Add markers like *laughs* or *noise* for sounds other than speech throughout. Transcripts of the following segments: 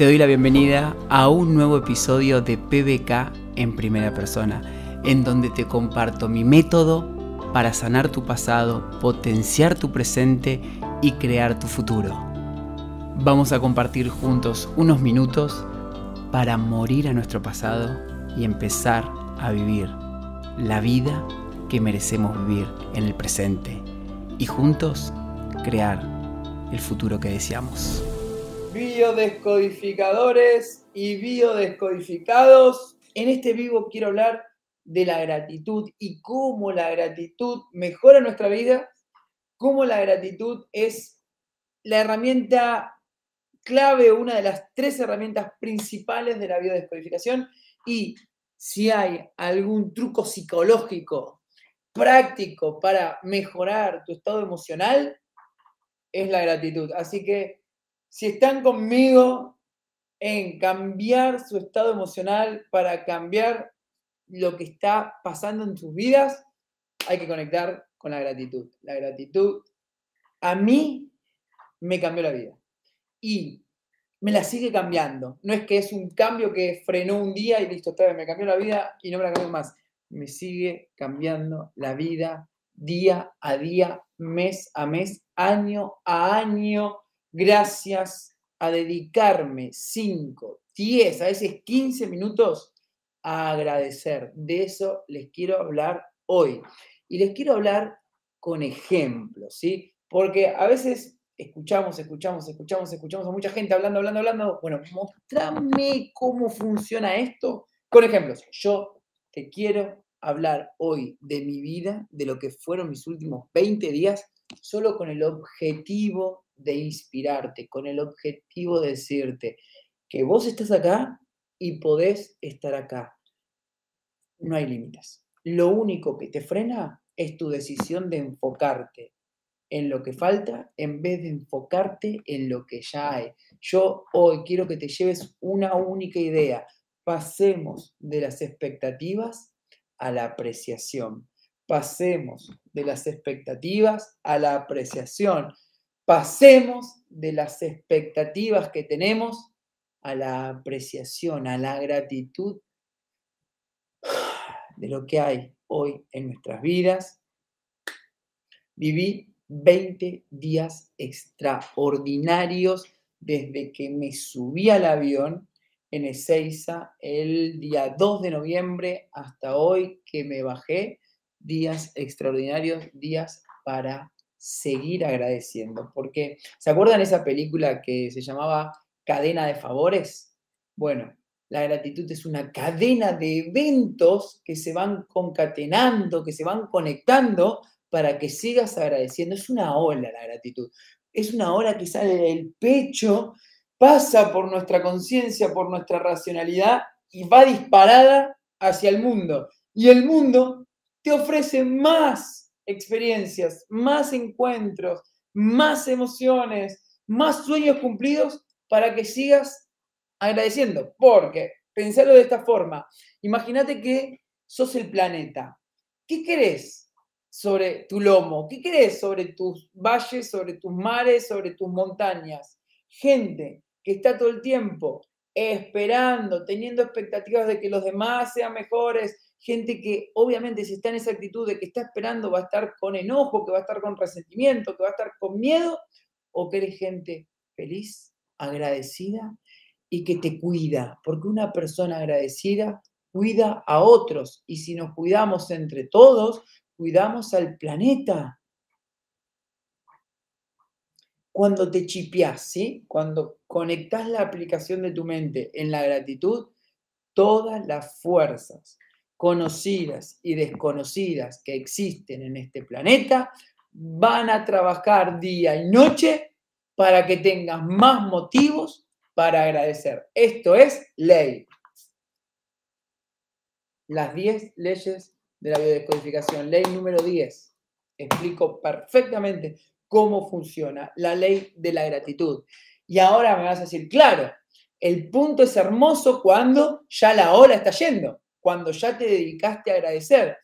Te doy la bienvenida a un nuevo episodio de PBK en primera persona, en donde te comparto mi método para sanar tu pasado, potenciar tu presente y crear tu futuro. Vamos a compartir juntos unos minutos para morir a nuestro pasado y empezar a vivir la vida que merecemos vivir en el presente y juntos crear el futuro que deseamos. Biodescodificadores y biodescodificados. En este vivo quiero hablar de la gratitud y cómo la gratitud mejora nuestra vida, cómo la gratitud es la herramienta clave, una de las tres herramientas principales de la biodescodificación y si hay algún truco psicológico práctico para mejorar tu estado emocional, es la gratitud. Así que si están conmigo en cambiar su estado emocional para cambiar lo que está pasando en sus vidas, hay que conectar con la gratitud. La gratitud a mí me cambió la vida y me la sigue cambiando. No es que es un cambio que frenó un día y listo, me cambió la vida y no me la cambió más. Me sigue cambiando la vida día a día, mes a mes, año a año, gracias a dedicarme 5, 10, a veces 15 minutos a agradecer. De eso les quiero hablar hoy. Y les quiero hablar con ejemplos, ¿sí? Porque a veces escuchamos, escuchamos, escuchamos, escuchamos a mucha gente hablando, hablando, hablando. Bueno, mostrame cómo funciona esto con ejemplos. Yo te quiero hablar hoy de mi vida, de lo que fueron mis últimos 20 días, solo con el objetivo de inspirarte, con el objetivo de decirte que vos estás acá y podés estar acá. No hay límites. Lo único que te frena es tu decisión de enfocarte en lo que falta en vez de enfocarte en lo que ya hay. Yo hoy quiero que te lleves una única idea. Pasemos de las expectativas a la apreciación. Pasemos de las expectativas a la apreciación. Pasemos de las expectativas que tenemos a la apreciación, a la gratitud de lo que hay hoy en nuestras vidas. Viví 20 días extraordinarios desde que me subí al avión en Ezeiza el día 2 de noviembre hasta hoy que me bajé. Días extraordinarios, días para seguir agradeciendo. Porque, ¿se acuerdan esa película que se llamaba cadena de favores? Bueno, la gratitud es una cadena de eventos que se van concatenando, que se van conectando para que sigas agradeciendo. Es una ola la gratitud. Es una ola que sale del pecho, pasa por nuestra conciencia, por nuestra racionalidad y va disparada hacia el mundo. Y el mundo te ofrece más experiencias, más encuentros, más emociones, más sueños cumplidos para que sigas agradeciendo. Porque, pensarlo de esta forma, imagínate que sos el planeta. ¿Qué querés sobre tu lomo? ¿Qué querés sobre tus valles, sobre tus mares, sobre tus montañas? Gente que está todo el tiempo esperando, teniendo expectativas de que los demás sean mejores, gente que obviamente si está en esa actitud de que está esperando va a estar con enojo, que va a estar con resentimiento, que va a estar con miedo, o que eres gente feliz, agradecida y que te cuida, porque una persona agradecida cuida a otros y si nos cuidamos entre todos, cuidamos al planeta. Cuando te chipeás, ¿sí? Cuando conectas la aplicación de tu mente en la gratitud, todas las fuerzas conocidas y desconocidas que existen en este planeta van a trabajar día y noche para que tengas más motivos para agradecer. Esto es ley. Las 10 leyes de la biodescodificación. Ley número 10. Explico perfectamente cómo funciona la ley de la gratitud. Y ahora me vas a decir, claro, el punto es hermoso cuando ya la hora está yendo, cuando ya te dedicaste a agradecer.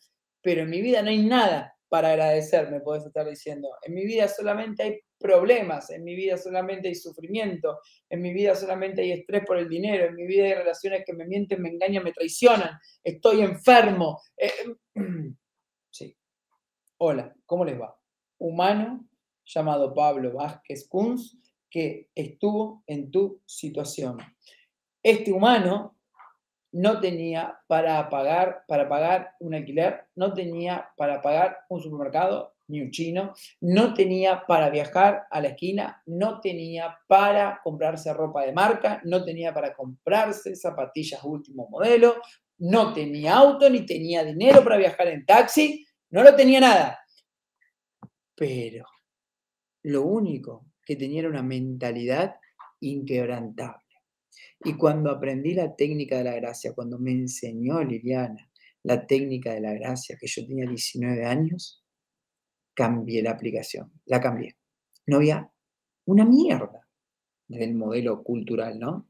Pero en mi vida no hay nada para agradecer, me puedes estar diciendo. En mi vida solamente hay problemas, en mi vida solamente hay sufrimiento, en mi vida solamente hay estrés por el dinero, en mi vida hay relaciones que me mienten, me engañan, me traicionan, estoy enfermo. Eh, *clears throat* sí. Hola, ¿cómo les va? Humano llamado Pablo Vázquez Kunz que estuvo en tu situación. Este humano no tenía para pagar, para pagar un alquiler, no tenía para pagar un supermercado, ni un chino, no tenía para viajar a la esquina, no tenía para comprarse ropa de marca, no tenía para comprarse zapatillas último modelo, no tenía auto, ni tenía dinero para viajar en taxi, no lo tenía nada. Pero lo único que tenía era una mentalidad inquebrantable. Y cuando aprendí la técnica de la gracia, cuando me enseñó Liliana la técnica de la gracia, que yo tenía 19 años, cambié la aplicación, la cambié. No había una mierda del modelo cultural, ¿no?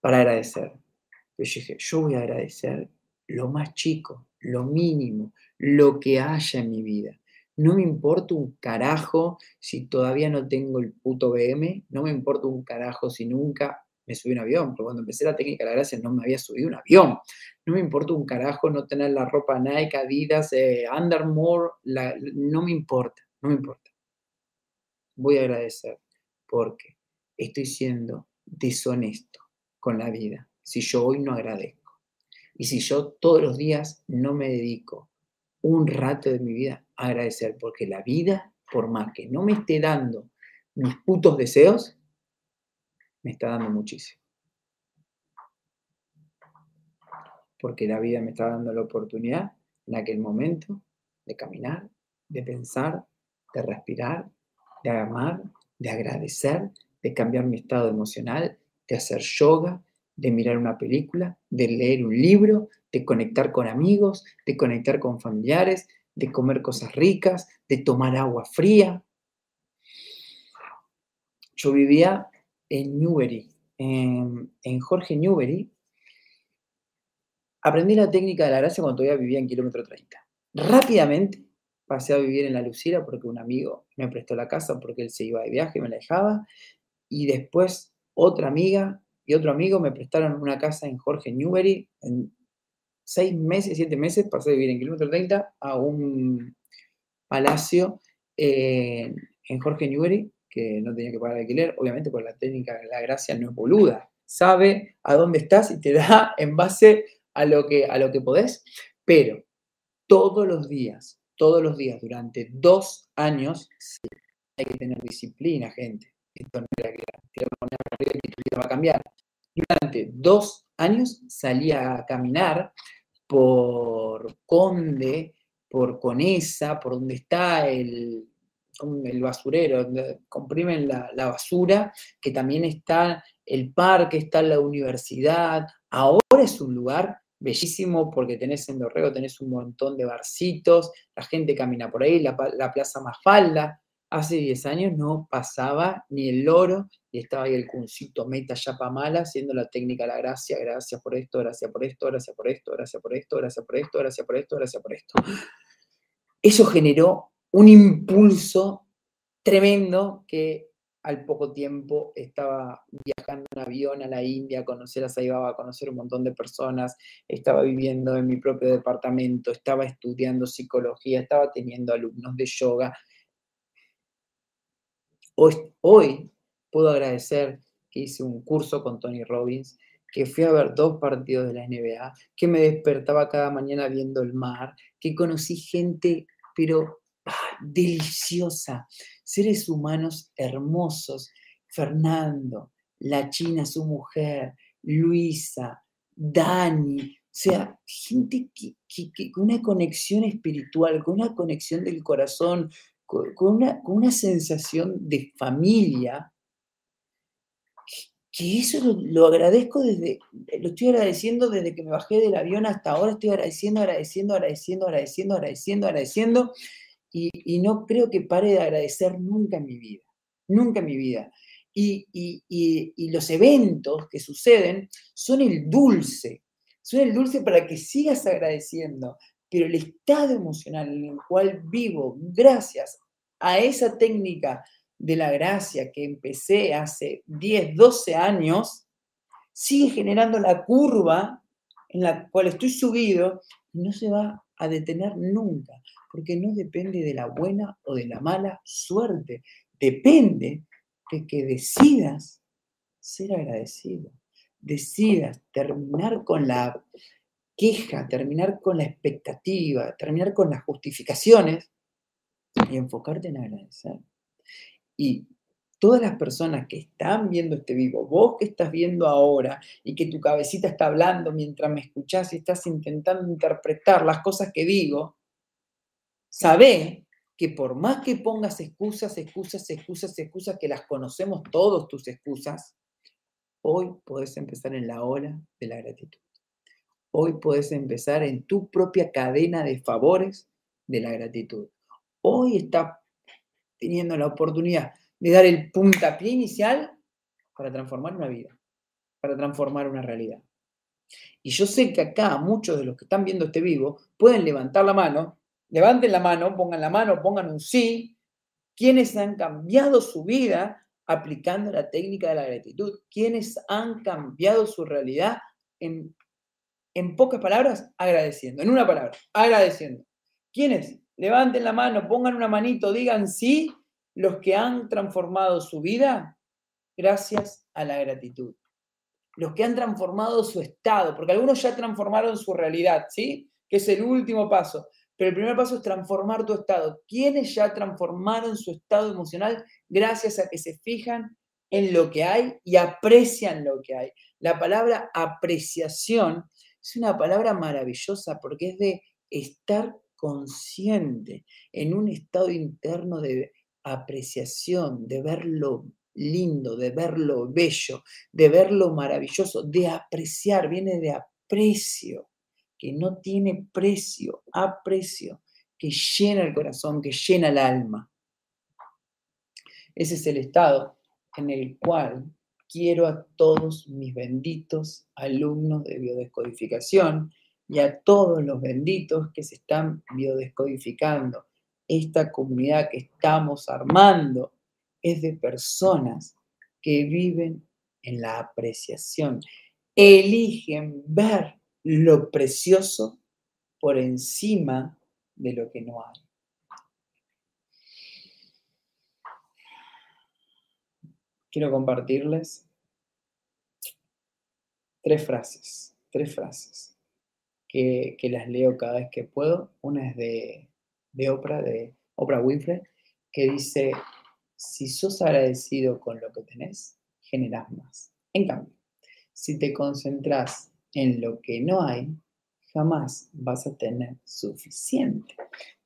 Para agradecer. Yo dije, yo voy a agradecer lo más chico, lo mínimo, lo que haya en mi vida. No me importa un carajo si todavía no tengo el puto BM, no me importa un carajo si nunca me subí un avión, porque cuando empecé la técnica de la gracia no me había subido un avión. No me importa un carajo no tener la ropa Nike, Adidas, eh, Under no me importa, no me importa. Voy a agradecer porque estoy siendo deshonesto con la vida si yo hoy no agradezco. Y si yo todos los días no me dedico un rato de mi vida a agradecer, porque la vida, por más que no me esté dando mis putos deseos, me está dando muchísimo. Porque la vida me está dando la oportunidad en aquel momento de caminar, de pensar, de respirar, de amar, de agradecer, de cambiar mi estado emocional, de hacer yoga, de mirar una película, de leer un libro, de conectar con amigos, de conectar con familiares, de comer cosas ricas, de tomar agua fría. Yo vivía en Newbery, en, Jorge Newbery, aprendí la técnica de la gracia cuando todavía vivía en kilómetro 30. Rápidamente pasé a vivir en la Lucira porque un amigo me prestó la casa porque él se iba de viaje y me la dejaba. Y después otra amiga y otro amigo me prestaron una casa en Jorge Newbery. En seis meses, siete meses pasé a vivir en kilómetro 30 a un palacio eh, en Jorge Newbery que no tenía que pagar alquiler, obviamente por la técnica la gracia no es boluda, sabe a dónde estás y te da *laughs* en base a lo que, a lo que podés, pero todos los días, todos los días, durante dos años, hay que tener disciplina, gente. Esto no era que va a cambiar. Durante dos años salía a caminar por Conde, por Conesa, por donde está el, el basurero, comprimen la, basura, que también está el parque, está la universidad. Ahora es un lugar bellísimo porque tenés en Dorrego, tenés un montón de barcitos, la gente camina por ahí, la, plaza Mafalda. Hace 10 años no pasaba ni el loro y estaba ahí el cuncito meta yapa mala haciendo la técnica la gracia, gracias por esto, gracias por esto, gracias por esto, gracias por esto, gracias por esto, gracias por esto, gracias por esto. Eso generó un impulso tremendo que al poco tiempo estaba viajando en avión a la India, a conocer a Saibaba, a conocer un montón de personas, estaba viviendo en mi propio departamento, estaba estudiando psicología, estaba teniendo alumnos de yoga. Hoy, hoy puedo agradecer que hice un curso con Tony Robbins, que fui a ver dos partidos de la NBA, que me despertaba cada mañana viendo el mar, que conocí gente, pero deliciosa, seres humanos hermosos, Fernando, la China, su mujer, Luisa, Dani, o sea, gente que, con una conexión espiritual, con una conexión del corazón, con, una, con una, sensación de familia, que, eso lo, agradezco desde, lo estoy agradeciendo desde que me bajé del avión hasta ahora, estoy agradeciendo, agradeciendo, agradeciendo, agradeciendo, agradeciendo, agradeciendo y, no creo que pare de agradecer nunca en mi vida, nunca en mi vida. Y, y, los eventos que suceden son el dulce, son el dulce para que sigas agradeciendo, pero el estado emocional en el cual vivo, gracias a esa técnica de la gracia que empecé hace 10, 12 años, sigue generando la curva en la cual estoy subido y no se va a detener nunca, porque no depende de la buena o de la mala suerte, depende de que decidas ser agradecido, decidas terminar con la queja, terminar con la expectativa, terminar con las justificaciones y enfocarte en agradecer. Y todas las personas que están viendo este vivo, vos que estás viendo ahora y que tu cabecita está hablando mientras me escuchás y estás intentando interpretar las cosas que digo, sabé que por más que pongas excusas, excusas, excusas, excusas, que las conocemos todos tus excusas, hoy podés empezar en la hora de la gratitud. Hoy podés empezar en tu propia cadena de favores de la gratitud. Hoy estás teniendo la oportunidad de dar el puntapié inicial para transformar una vida, para transformar una realidad. Y yo sé que acá muchos de los que están viendo este vivo pueden levantar la mano, levanten la mano, pongan la mano, pongan un sí, quienes han cambiado su vida aplicando la técnica de la gratitud, quienes han cambiado su realidad en, en pocas palabras, agradeciendo, en una palabra, agradeciendo. ¿Quiénes? Levanten la mano, pongan una manito, digan sí los que han transformado su vida gracias a la gratitud. Los que han transformado su estado, porque algunos ya transformaron su realidad, ¿sí? Que es el último paso. Pero el primer paso es transformar tu estado. ¿Quiénes ya transformaron su estado emocional gracias a que se fijan en lo que hay y aprecian lo que hay? La palabra apreciación es una palabra maravillosa porque es de estar consciente en un estado interno de apreciación, de ver lo lindo, de ver lo bello, de ver lo maravilloso, de apreciar, viene de aprecio, que no tiene precio, aprecio, que llena el corazón, que llena el alma. Ese es el estado en el cual quiero a todos mis benditos alumnos de biodescodificación y a todos los benditos que se están biodescodificando esta comunidad que estamos armando es de personas que viven en la apreciación, eligen ver lo precioso por encima de lo que no hay. Quiero compartirles tres frases, tres frases que, que las leo cada vez que puedo. Una es de de Oprah, de Oprah Winfrey, que dice, si sos agradecido con lo que tenés, generás más. En cambio, si te concentras en lo que no hay, jamás vas a tener suficiente.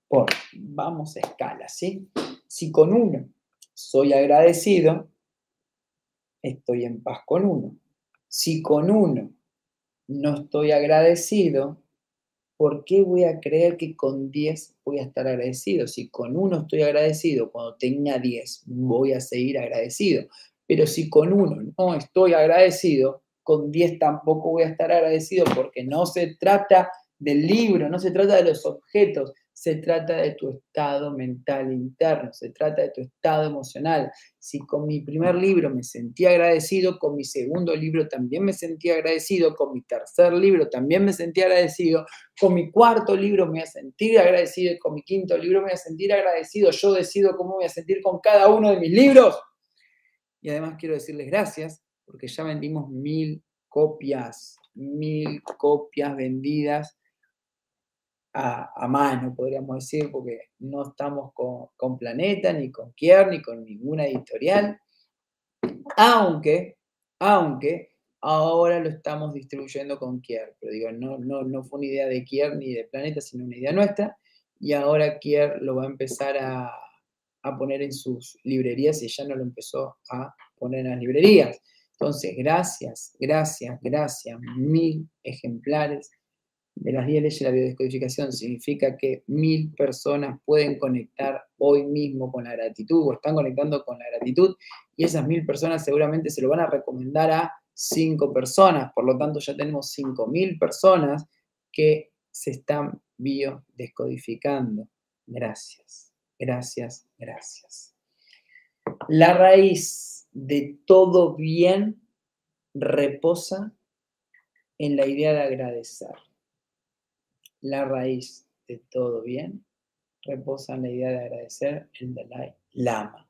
Por, vamos a escala, ¿sí? Si con uno soy agradecido, estoy en paz con uno. Si con uno no estoy agradecido, ¿por qué voy a creer que con 10 voy a estar agradecido? Si con uno estoy agradecido, cuando tenga 10 voy a seguir agradecido. Pero si con uno no estoy agradecido, con 10 tampoco voy a estar agradecido porque no se trata del libro, no se trata de los objetos, se trata de tu estado mental interno, se trata de tu estado emocional. Si con mi primer libro me sentí agradecido, con mi segundo libro también me sentí agradecido, con mi tercer libro también me sentí agradecido, con mi cuarto libro me voy a sentir agradecido con mi quinto libro me voy a sentir agradecido. Yo decido cómo voy a sentir con cada uno de mis libros. Y además quiero decirles gracias porque ya vendimos mil copias, mil copias vendidas a, mano, podríamos decir, porque no estamos con, Planeta, ni con Kier, ni con ninguna editorial. Aunque, aunque ahora lo estamos distribuyendo con Kier. Pero digo, no, no, no fue una idea de Kier ni de Planeta, sino una idea nuestra. Y ahora Kier lo va a empezar a, a poner en sus librerías y ya no lo empezó a poner en las librerías. Entonces, gracias, gracias, gracias, mil ejemplares de las 10 leyes de la biodescodificación significa que mil personas pueden conectar hoy mismo con la gratitud o están conectando con la gratitud y esas mil personas seguramente se lo van a recomendar a cinco personas. Por lo tanto, ya tenemos cinco mil personas que se están biodescodificando. Gracias, gracias, gracias. La raíz de todo bien reposa en la idea de agradecer. La raíz de todo bien reposa en la idea de agradecer el Dalai Lama.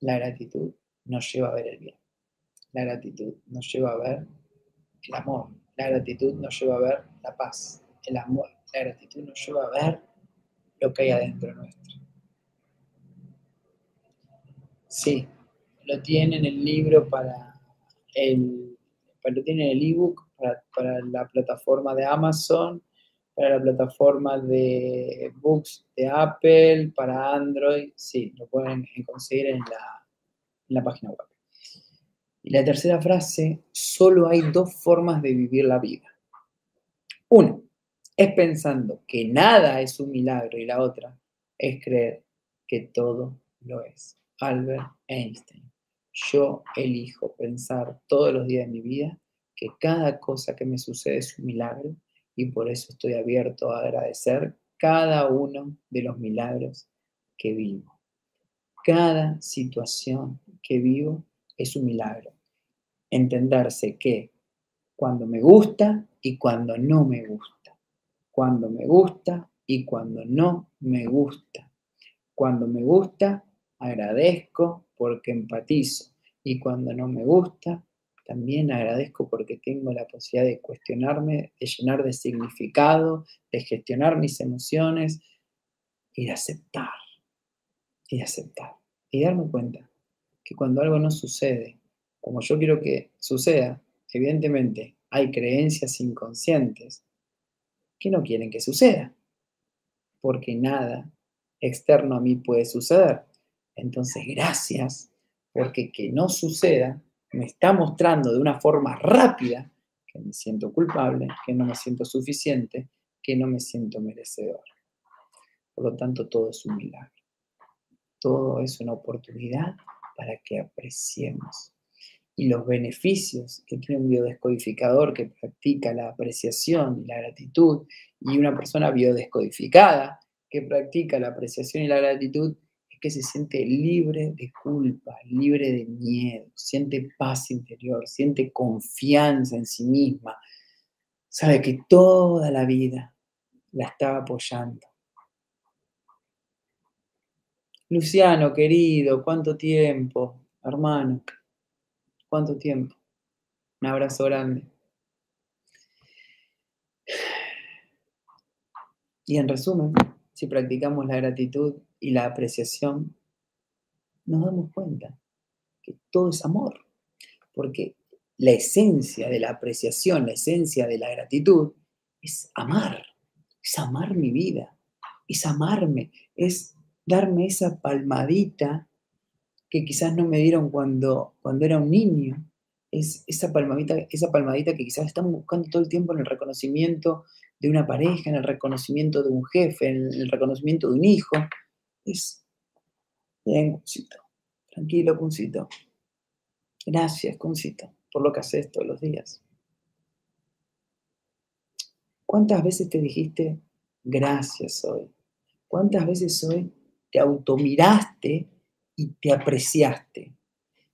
La gratitud nos lleva a ver el bien. La gratitud nos lleva a ver el amor. La gratitud nos lleva a ver la paz, el amor. La gratitud nos lleva a ver lo que hay adentro nuestro. Sí, lo tiene en el libro para el, lo tiene en el ebook para, para la plataforma de Amazon, para la plataforma de books de Apple, para Android, sí, lo pueden conseguir en la, en la página web. Y la tercera frase, solo hay dos formas de vivir la vida. Una, es pensando que nada es un milagro y la otra es creer que todo lo es. Albert Einstein. Yo elijo pensar todos los días de mi vida que cada cosa que me sucede es un milagro y por eso estoy abierto a agradecer cada uno de los milagros que vivo. Cada situación que vivo es un milagro. Entenderse que cuando me gusta y cuando no me gusta cuando me gusta y cuando no me gusta. Cuando me gusta, agradezco porque empatizo. Y cuando no me gusta, también agradezco porque tengo la posibilidad de cuestionarme, de llenar de significado, de gestionar mis emociones y de aceptar. Y de aceptar. Y darme cuenta que cuando algo no sucede como yo quiero que suceda, evidentemente hay creencias inconscientes que no quieren que suceda, porque nada externo a mí puede suceder. Entonces, gracias, porque que no suceda me está mostrando de una forma rápida que me siento culpable, que no me siento suficiente, que no me siento merecedor. Por lo tanto, todo es un milagro. Todo es una oportunidad para que apreciemos y los beneficios que tiene un biodescodificador que practica la apreciación y la gratitud y una persona biodescodificada que practica la apreciación y la gratitud que se siente libre de culpa, libre de miedo, siente paz interior, siente confianza en sí misma, sabe que toda la vida la estaba apoyando. Luciano, querido, ¿cuánto tiempo, hermano? ¿Cuánto tiempo? Un abrazo grande. Y en resumen, si practicamos la gratitud y la apreciación, nos damos cuenta que todo es amor, porque la esencia de la apreciación, la esencia de la gratitud es amar, es amar mi vida, es amarme, es darme esa palmadita que quizás no me dieron cuando, cuando era un niño. Es esa palmadita, esa palmadita que quizás estamos buscando todo el tiempo en el reconocimiento de una pareja, en el reconocimiento de un jefe, en el reconocimiento de un hijo. Es, bien, Cuncito, tranquilo, Cuncito. Gracias, Cuncito, por lo que haces todos los días. ¿Cuántas veces te dijiste gracias hoy? ¿Cuántas veces hoy te automiraste y te apreciaste?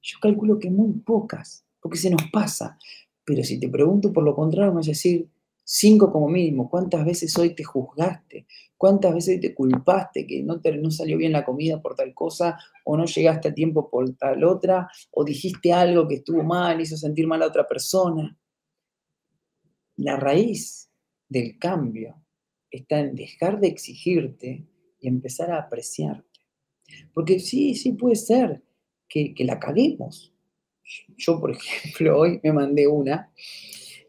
Yo calculo que muy pocas, porque se nos pasa. Pero si te pregunto por lo contrario, me vas a decir cinco como mínimo. ¿Cuántas veces hoy te juzgaste? ¿Cuántas veces te culpaste que no, te, no salió bien la comida por tal cosa o no llegaste a tiempo por tal otra o dijiste algo que estuvo mal, hizo sentir mal a otra persona? La raíz del cambio está en dejar de exigirte y empezar a apreciarte. Porque sí, sí puede ser que, la caguemos. Yo, por *laughs* ejemplo, hoy me mandé una,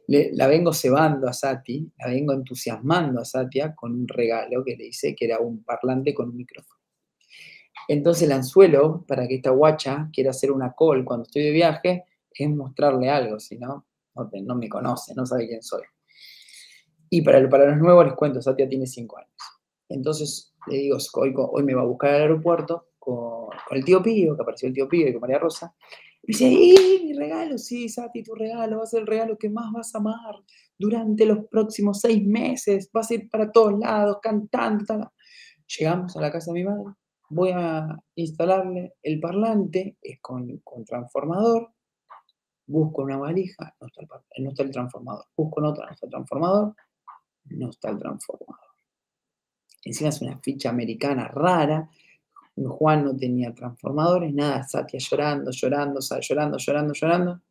la vengo cebando a Sati, la vengo entusiasmando a Satia con un regalo que le hice, que era un parlante con un micrófono. Entonces el anzuelo para que esta guacha quiera hacer una call cuando estoy de viaje es mostrarle algo, si no, no, me conoce, no sabe quién soy. Y para, para los nuevos les cuento, Satia tiene cinco años. Entonces le digo, hoy, me va a buscar al aeropuerto con, el tío Pío, que apareció el tío Pío y con María Rosa. Y dice, ¡y mi regalo! Sí, Sati, tu regalo va a ser el regalo que más vas a amar durante los próximos seis meses. Vas a ir para todos lados cantando. Llegamos a la casa de mi madre, voy a instalarle el parlante, es con, con transformador, busco una valija, no está, el, no está el transformador, busco en otra, no está el transformador, no está el transformador. Encima es una ficha americana rara, Juan no tenía transformadores, nada, Satya llorando, llorando, llorando, llorando, llorando,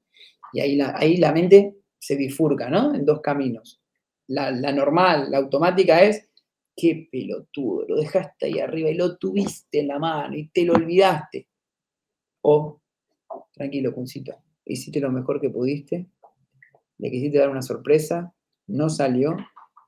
y ahí la, mente se bifurca, ¿no? En dos caminos. La, la normal, la automática es, qué pelotudo, lo dejaste ahí arriba y lo tuviste en la mano y te lo olvidaste. O, tranquilo, Cuncito, hiciste lo mejor que pudiste, le quisiste dar una sorpresa, no salió,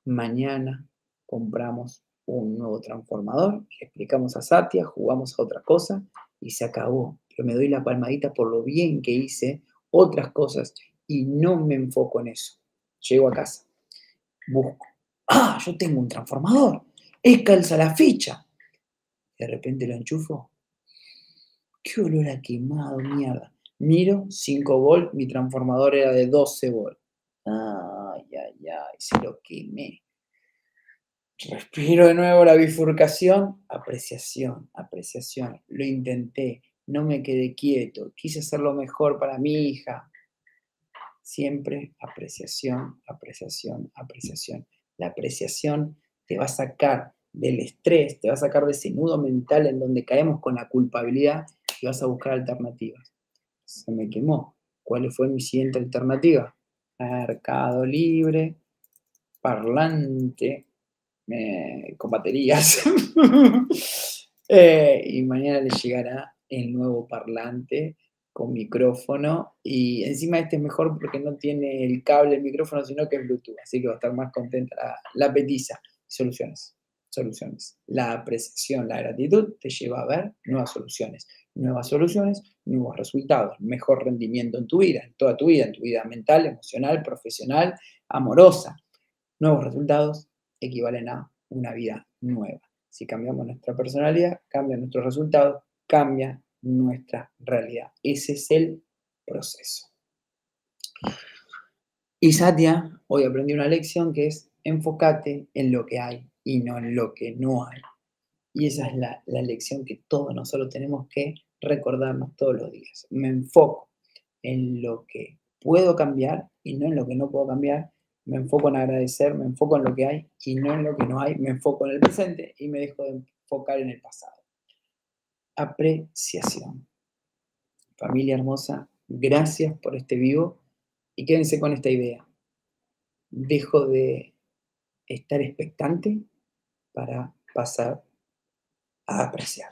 mañana compramos un nuevo transformador, le explicamos a Satya, jugamos a otra cosa y se acabó. Pero me doy la palmadita por lo bien que hice otras cosas y no me enfoco en eso. Llego a casa, busco. Ah, yo tengo un transformador. Es calza la ficha. De repente lo enchufo. Qué olor a quemado, mierda. Miro, 5 volt, mi transformador era de 12 volt. Ay, ay, ay, se lo quemé. Respiro de nuevo la bifurcación, apreciación, apreciación. Lo intenté, no me quedé quieto, quise hacer lo mejor para mi hija. Siempre apreciación, apreciación, apreciación. La apreciación te va a sacar del estrés, te va a sacar de ese nudo mental en donde caemos con la culpabilidad y vas a buscar alternativas. Se me quemó. ¿Cuál fue mi siguiente alternativa? Mercado libre, parlante, con baterías. *laughs* Eh, y mañana les llegará el nuevo parlante con micrófono y encima este es mejor porque no tiene el cable del micrófono, sino que es Bluetooth, así que va a estar más contenta la, la petiza. Soluciones, soluciones. La apreciación, la gratitud te lleva a ver nuevas soluciones, nuevas soluciones, nuevos resultados, mejor rendimiento en tu vida, en toda tu vida, en tu vida mental, emocional, profesional, amorosa. Nuevos resultados, equivalen a una vida nueva. Si cambiamos nuestra personalidad, cambia nuestros resultados, cambia nuestra realidad. Ese es el proceso. Y Satya, hoy aprendí una lección que es enfócate en lo que hay y no en lo que no hay. Y esa es la, la lección que todos nosotros tenemos que recordarnos todos los días. Me enfoco en lo que puedo cambiar y no en lo que no puedo cambiar me enfoco en agradecer, me enfoco en lo que hay y no en lo que no hay, me enfoco en el presente y me dejo de enfocar en el pasado. Apreciación. Familia hermosa, gracias por este vivo y quédense con esta idea. Dejo de estar expectante para pasar a apreciar.